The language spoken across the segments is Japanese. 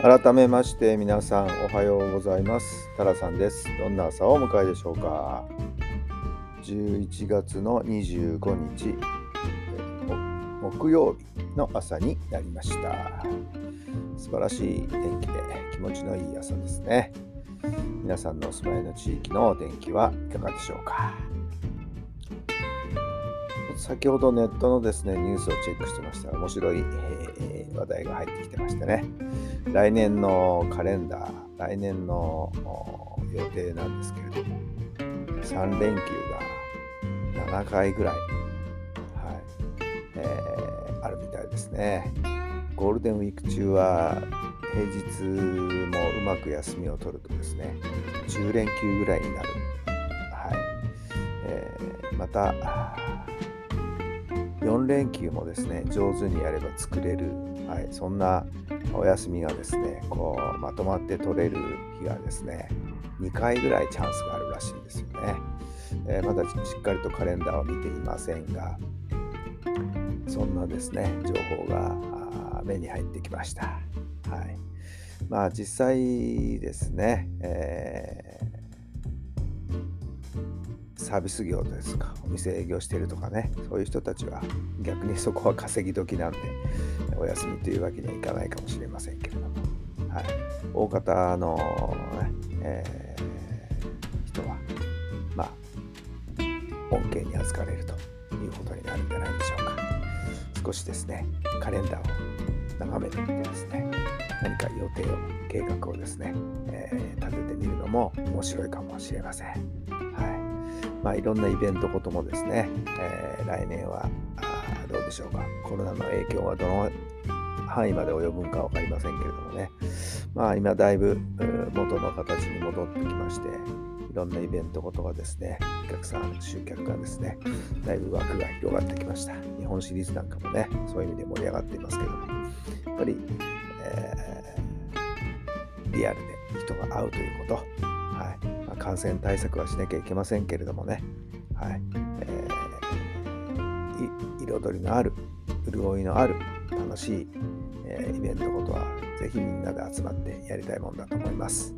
改めまして皆さんおはようございます。タラさんです。どんな朝をお迎えでしょうか。11月の25日木曜日の朝になりました。素晴らしい天気で気持ちのいい朝ですね。皆さんのお住まいの地域のお天気はいかがでしょうか。先ほどネットのですねニュースをチェックしてましたら面白い、えー、話題が入ってきてましてね来年のカレンダー、来年の予定なんですけれども、3連休が7回ぐらい、はいえー、あるみたいですね。ゴールデンウィーク中は平日もうまく休みを取るとですね、10連休ぐらいになる。はいえー、また、4連休もですね、上手にやれば作れる、はい、そんなお休みがですねこうまとまって取れる日がですね2回ぐらいチャンスがあるらしいんですよね、えー、まだしっかりとカレンダーを見ていませんがそんなですね情報が目に入ってきました。はい。まあ実際ですね、えーサービス業ですか。お店営業してるとかね。そういう人たちは逆にそこは稼ぎ時なんでお休みというわけにはいかないかもしれませんけれども、はい、大方の、ねえー、人はまあ恩恵に預かれるということになるんじゃないでしょうか。少しですねカレンダーを眺めてみてですね何か予定を計画をですね、えー、立ててみるのも面白いかもしれません。まあ、いろんなイベントこともですね、えー、来年はどうでしょうか。コロナの影響はどの範囲まで及ぶんか分かりませんけれどもね。まあ今だいぶ元の形に戻ってきましていろんなイベントことがですねお客さん集客がですねだいぶ枠が広がってきました。日本シリーズなんかもねそういう意味で盛り上がっていますけども。やっぱり、えー、リアルで人が会うということ、感染対策はしなきゃいけませんけれどもね、はいえー、彩りのある潤いのある楽しい、えー、イベントことはぜひみんなで集まってやりたいもんだと思います。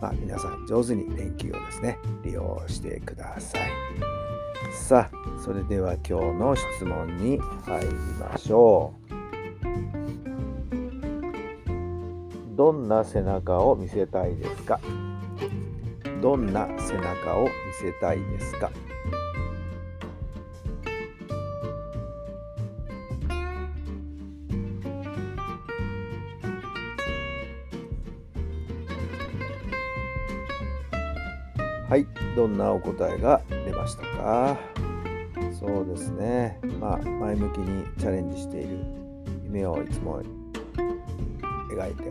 まあ、皆さん上手に連休をですね利用してください。さあそれでは今日の質問に入りましょう。どんな背中を見せたいですか？どんな背中を見せたいですか？はい、どんなお答えが出ましたか？そうですね。まあ、前向きにチャレンジしている夢をいつも描いて、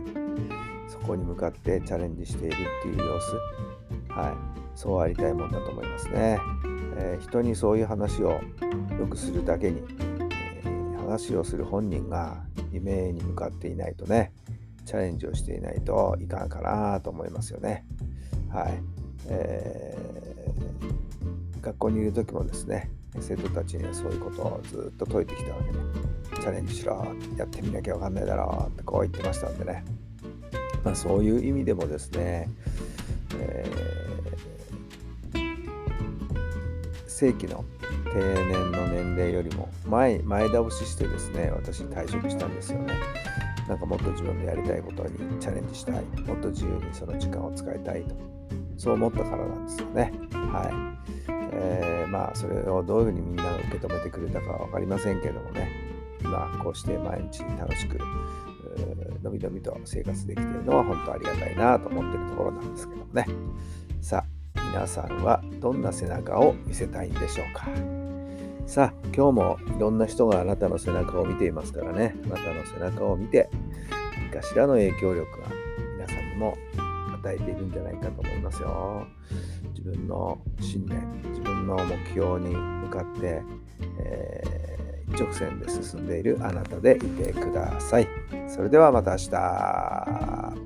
そこに向かってチャレンジしているっていう様子、はい、そうありたいもんだと思いますね。えー、人にそういう話をよくするだけに、えー、話をする本人が夢に向かっていないとね、チャレンジをしていないといかんかなと思いますよね。はい。えー、学校にいる時もですね生徒たちにはそういうことをずっと説いてきたわけで、チャレンジしろやってみなきゃ分かんないだろうってこう言ってましたんでね、まあ、そういう意味でもですね、えー、正規の定年の年齢よりも前前倒ししてですね私退職したんですよねなんかもっと自分でやりたいことにチャレンジしたいもっと自由にその時間を使いたいとそう思ったからなんですよね。はい。えー、まあ、それをどういうふうにみんなが受け止めてくれたかは分かりませんけどもね、今、こうして毎日楽しく、のびのびと生活できているのは本当ありがたいなと思っているところなんですけどもね。皆さんはどんな背中を見せたいんでしょうか？さあ今日もいろんな人があなたの背中を見ていますからね。あなたの背中を見て何かしらの影響力が皆さんにも与えているんじゃないかと思いますよ。自分の信念自分の目標に向かって、えー、一直線で進んでいるあなたでいてください。それではまた明日。